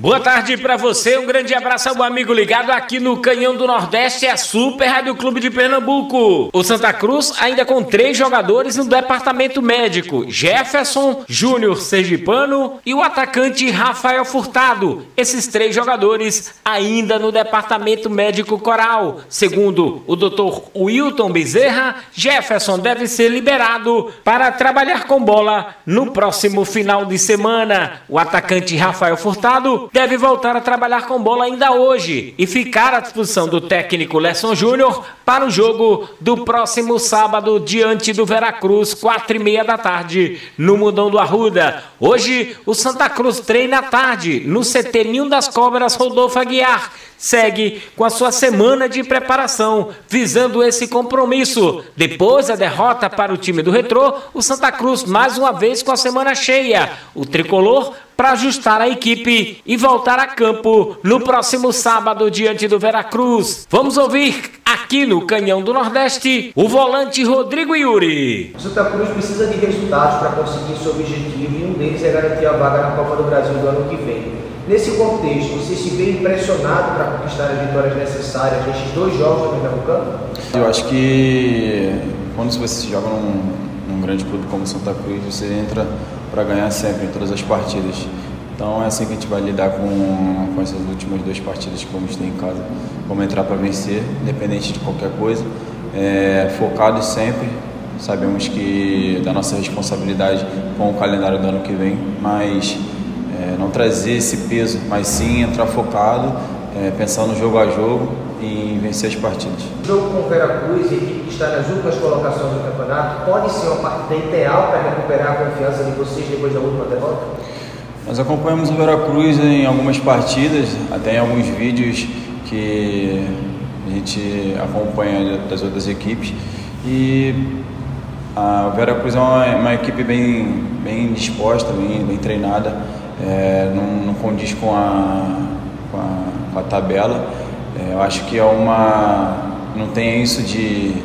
Boa tarde para você, um grande abraço ao amigo ligado aqui no Canhão do Nordeste, a Super Rádio Clube de Pernambuco. O Santa Cruz ainda com três jogadores no departamento médico: Jefferson, Júnior Sergipano e o atacante Rafael Furtado. Esses três jogadores ainda no departamento médico coral. Segundo o Dr. Wilton Bezerra, Jefferson deve ser liberado para trabalhar com bola no próximo final de semana. O atacante Rafael Furtado deve voltar a trabalhar com bola ainda hoje e ficar à disposição do técnico Lesson Júnior para o jogo do próximo sábado diante do Veracruz, quatro e meia da tarde, no Mundão do Arruda. Hoje, o Santa Cruz treina à tarde no CT Ninho das Cobras Rodolfo Aguiar. Segue com a sua semana de preparação, visando esse compromisso. Depois da derrota para o time do Retrô, o Santa Cruz mais uma vez com a semana cheia. O tricolor para ajustar a equipe e voltar a campo no próximo sábado diante do Veracruz. Vamos ouvir aqui no Canhão do Nordeste o volante Rodrigo Yuri. O Santa Cruz precisa de resultados para conseguir seu objetivo e um deles é garantir a vaga na Copa do Brasil do ano que vem. Nesse contexto, você se vê impressionado para conquistar as vitórias necessárias nesses dois jogos do Pernambucano? Eu acho que quando você joga num, num grande clube como Santa Cruz, você entra para ganhar sempre em todas as partidas. Então é assim que a gente vai lidar com, com essas últimas duas partidas que vamos ter em casa. Vamos entrar para vencer, independente de qualquer coisa. É, focados sempre, sabemos que da nossa responsabilidade com o calendário do ano que vem, mas é, não trazer esse peso, mas sim entrar focado, é, pensando jogo a jogo em vencer as partidas. O jogo com o Veracruz, a equipe que está nas últimas colocações do campeonato, pode ser uma partida ideal para recuperar a confiança de vocês depois da última derrota? Nós acompanhamos o Veracruz em algumas partidas, até em alguns vídeos que a gente acompanha das outras equipes. E a Veracruz é uma, uma equipe bem, bem disposta, bem, bem treinada é, não, não, condiz com a, com a, com a tabela. É, eu acho que é uma. Não tem isso de,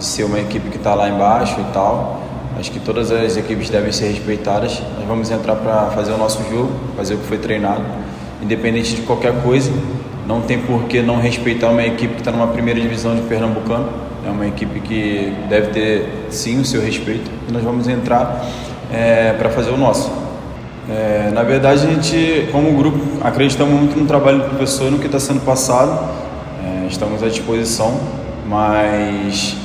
ser uma equipe que está lá embaixo e tal. Acho que todas as equipes devem ser respeitadas. Nós vamos entrar para fazer o nosso jogo, fazer o que foi treinado, independente de qualquer coisa. Não tem por que não respeitar uma equipe que está numa primeira divisão de Pernambucano. É uma equipe que deve ter sim o seu respeito. E nós vamos entrar é, para fazer o nosso. É, na verdade, a gente, como grupo, acreditamos muito no trabalho do professor e no que está sendo passado. É, estamos à disposição, mas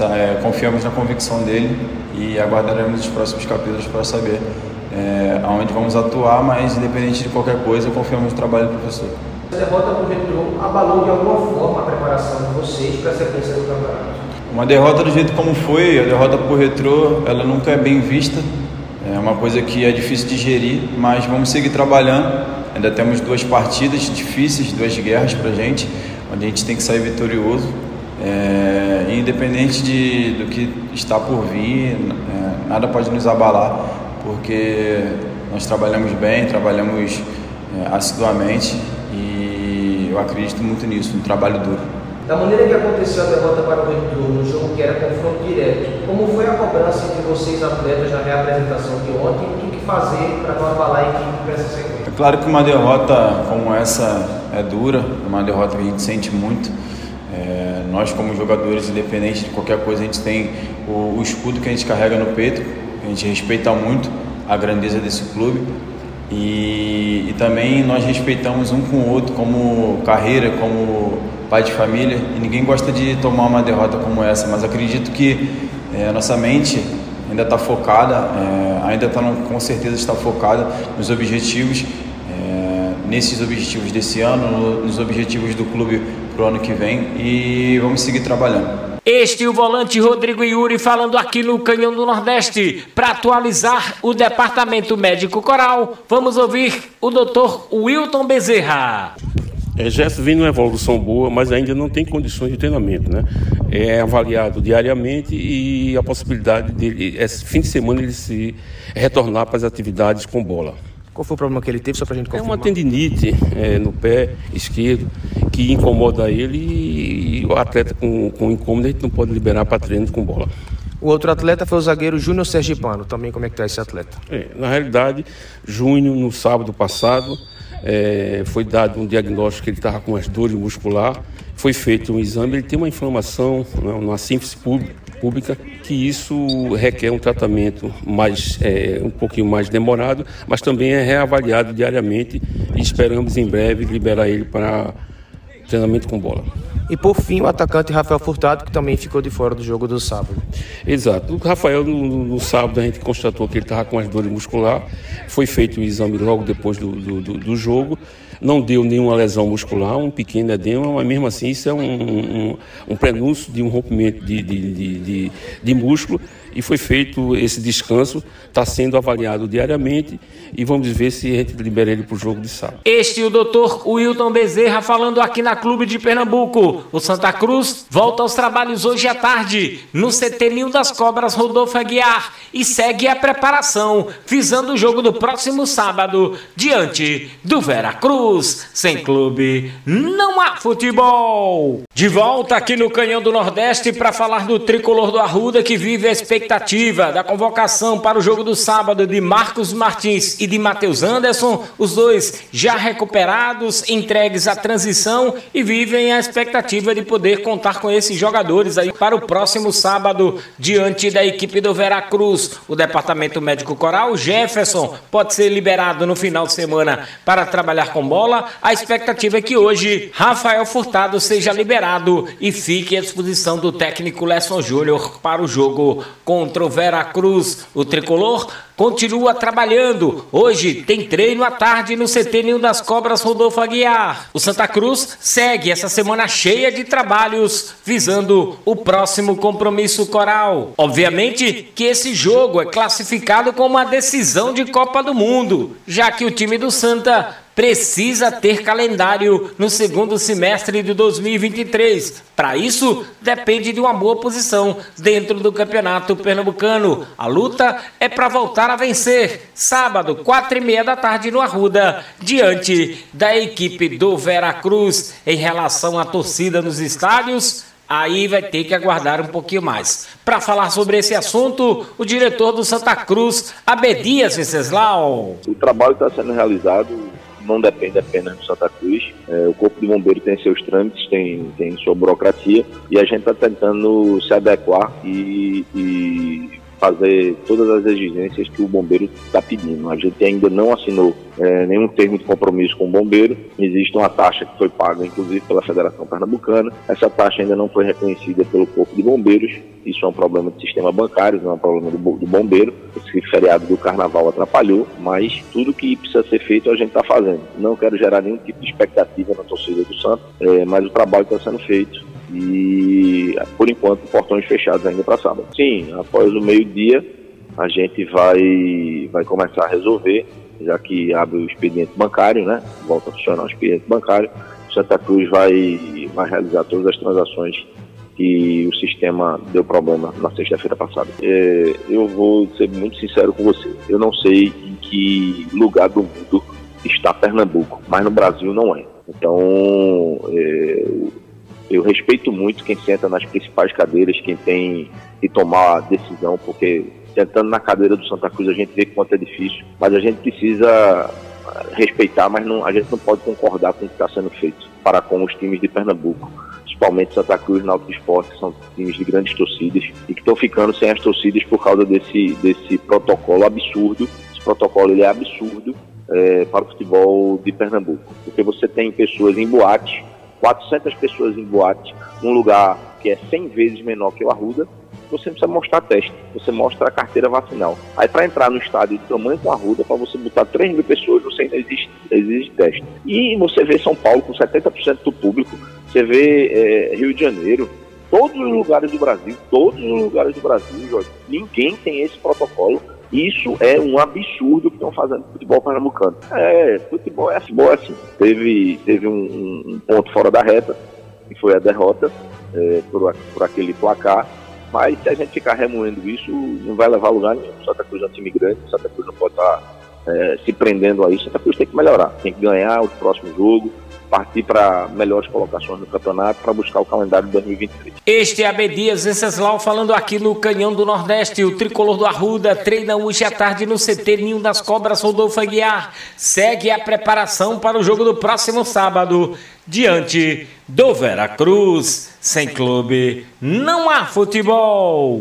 é, confiamos na convicção dele e aguardaremos os próximos capítulos para saber é, aonde vamos atuar, mas independente de qualquer coisa, confiamos no trabalho do professor. A derrota para o Retrô abalou de alguma forma a preparação de vocês para a sequência do campeonato? Uma derrota do jeito como foi, a derrota para o Retrô, ela nunca é bem vista uma coisa que é difícil de gerir, mas vamos seguir trabalhando. Ainda temos duas partidas difíceis, duas guerras para a gente, onde a gente tem que sair vitorioso. É, independente de, do que está por vir, é, nada pode nos abalar, porque nós trabalhamos bem, trabalhamos é, assiduamente e eu acredito muito nisso, no trabalho duro. Da maneira que aconteceu a derrota para o Retro no jogo que era confronto direto, como foi a cobrança entre vocês atletas na reapresentação de ontem e o que fazer para não abalar a equipe para essa sequência? É claro que uma derrota como essa é dura, é uma derrota que a gente sente muito. É, nós como jogadores, independente de qualquer coisa, a gente tem o, o escudo que a gente carrega no peito, a gente respeita muito a grandeza desse clube e, e, também nós respeitamos um com o outro como carreira, como pai de família e ninguém gosta de tomar uma derrota como essa, mas acredito que é, a nossa mente ainda está focada, é, ainda está com certeza está focada nos objetivos, é, nesses objetivos desse ano, nos objetivos do clube para o ano que vem e vamos seguir trabalhando. Este é o volante Rodrigo Yuri falando aqui no Canhão do Nordeste. Para atualizar o departamento médico coral, vamos ouvir o doutor Wilton Bezerra. É, Gerson vem numa evolução boa, mas ainda não tem condições de treinamento, né? É avaliado diariamente e a possibilidade dele, esse fim de semana, ele se retornar para as atividades com bola. Qual foi o problema que ele teve, só para a gente confirmar? É uma tendinite é, no pé esquerdo que incomoda ele e o atleta com, com incômodo a gente não pode liberar para treino com bola. O outro atleta foi o zagueiro Júnior Sergipano. Também como é que está esse atleta? É, na realidade, Júnior, no sábado passado, é, foi dado um diagnóstico que ele estava com as dores muscular. Foi feito um exame, ele tem uma inflamação né, uma síntese pública, que isso requer um tratamento mais, é, um pouquinho mais demorado, mas também é reavaliado diariamente e esperamos em breve liberar ele para treinamento com bola. E por fim, o atacante Rafael Furtado, que também ficou de fora do jogo do sábado. Exato. O Rafael, no, no sábado, a gente constatou que ele estava com as dores muscular. Foi feito o exame logo depois do, do, do, do jogo. Não deu nenhuma lesão muscular, um pequeno edema, mas mesmo assim isso é um, um, um prenúncio de um rompimento de, de, de, de, de músculo e foi feito esse descanso, está sendo avaliado diariamente e vamos ver se a gente libera ele para o jogo de sábado. Este é o doutor Wilton Bezerra falando aqui na Clube de Pernambuco. O Santa Cruz volta aos trabalhos hoje à tarde no CT Ninho das Cobras Rodolfo Aguiar e segue a preparação, visando o jogo do próximo sábado diante do Vera Sem clube, não há futebol. De volta aqui no Canhão do Nordeste para falar do tricolor do Arruda que vive a expectativa da convocação para o jogo do sábado de Marcos Martins e de Matheus Anderson, os dois já recuperados, entregues à transição e vivem a expectativa de poder contar com esses jogadores aí para o próximo sábado diante da equipe do Veracruz. O departamento médico coral Jefferson pode ser liberado no final de semana para trabalhar com bola. A expectativa é que hoje Rafael Furtado seja liberado e fique à disposição do técnico Lesson Júnior para o jogo contra o Veracruz. O tricolor continua trabalhando. Hoje tem treino à tarde no CT das Cobras Rodolfo Aguiar. O Santa Cruz segue essa semana cheia de trabalhos visando o próximo compromisso coral. Obviamente que esse jogo é classificado como uma decisão de Copa do Mundo, já que o time do Santa precisa ter calendário no segundo semestre de 2023. Para isso, depende de uma boa posição dentro do campeonato pernambucano. A luta é para voltar a vencer. Sábado, quatro e meia da tarde no Arruda, diante da equipe do Veracruz. Em relação à torcida nos estádios, aí vai ter que aguardar um pouquinho mais. Para falar sobre esse assunto, o diretor do Santa Cruz, Abedias Venceslau. O trabalho está sendo realizado não depende apenas do Santa Cruz. É, o Corpo de Bombeiro tem seus trâmites, tem, tem sua burocracia e a gente está tentando se adequar e, e fazer todas as exigências que o bombeiro está pedindo. A gente ainda não assinou é, nenhum termo de compromisso com o bombeiro. Existe uma taxa que foi paga, inclusive, pela Federação Pernambucana. Essa taxa ainda não foi reconhecida pelo Corpo de Bombeiros. Isso é um problema do sistema bancário, não é um problema do, do bombeiro. Esse feriado do carnaval atrapalhou, mas tudo que precisa ser feito a gente está fazendo. Não quero gerar nenhum tipo de expectativa na torcida do Santos, é, mas o trabalho está sendo feito e por enquanto portões fechados ainda para sábado. Sim, após o meio-dia a gente vai, vai começar a resolver, já que abre o expediente bancário, né? Volta a funcionar o expediente bancário. Santa Cruz vai, vai realizar todas as transações que o sistema deu problema na sexta-feira passada. É, eu vou ser muito sincero com você. Eu não sei em que lugar do mundo está Pernambuco, mas no Brasil não é. Então, é, eu respeito muito quem senta nas principais cadeiras, quem tem que tomar a decisão, porque sentando na cadeira do Santa Cruz a gente vê quanto é difícil, mas a gente precisa respeitar, mas não, a gente não pode concordar com o que está sendo feito para com os times de Pernambuco, principalmente Santa Cruz Náutico Esporte, que são times de grandes torcidas e que estão ficando sem as torcidas por causa desse, desse protocolo absurdo. Esse protocolo ele é absurdo é, para o futebol de Pernambuco, porque você tem pessoas em boate 400 pessoas em boate, num lugar que é 100 vezes menor que o Arruda, você não precisa mostrar teste, você mostra a carteira vacinal. Aí para entrar no estádio de tamanho a Arruda, para você botar 3 mil pessoas, você ainda existe, exige teste. E você vê São Paulo com 70% do público, você vê é, Rio de Janeiro, todos os lugares do Brasil, todos os lugares do Brasil, Jorge, ninguém tem esse protocolo isso é um absurdo que estão fazendo no futebol pernambucano. É, futebol é futebol é assim. Teve, teve um, um, ponto fora da reta, que foi a derrota é, por, por aquele placar. Mas se a gente ficar remoendo isso, não vai levar lugar nenhum. Santa Cruz é um time grande, Santa Cruz não pode estar é, se prendendo a isso. Santa Cruz tem que melhorar, tem que ganhar o próximo jogo, partir para melhores colocações no campeonato para buscar o calendário de 2023. Este é Abdias Venceslau falando aqui no Canhão do Nordeste. O tricolor do Arruda treina hoje à tarde no CT Ninho das Cobras Rodolfo Aguiar. Segue a preparação para o jogo do próximo sábado diante do Veracruz. Sem clube, não há futebol.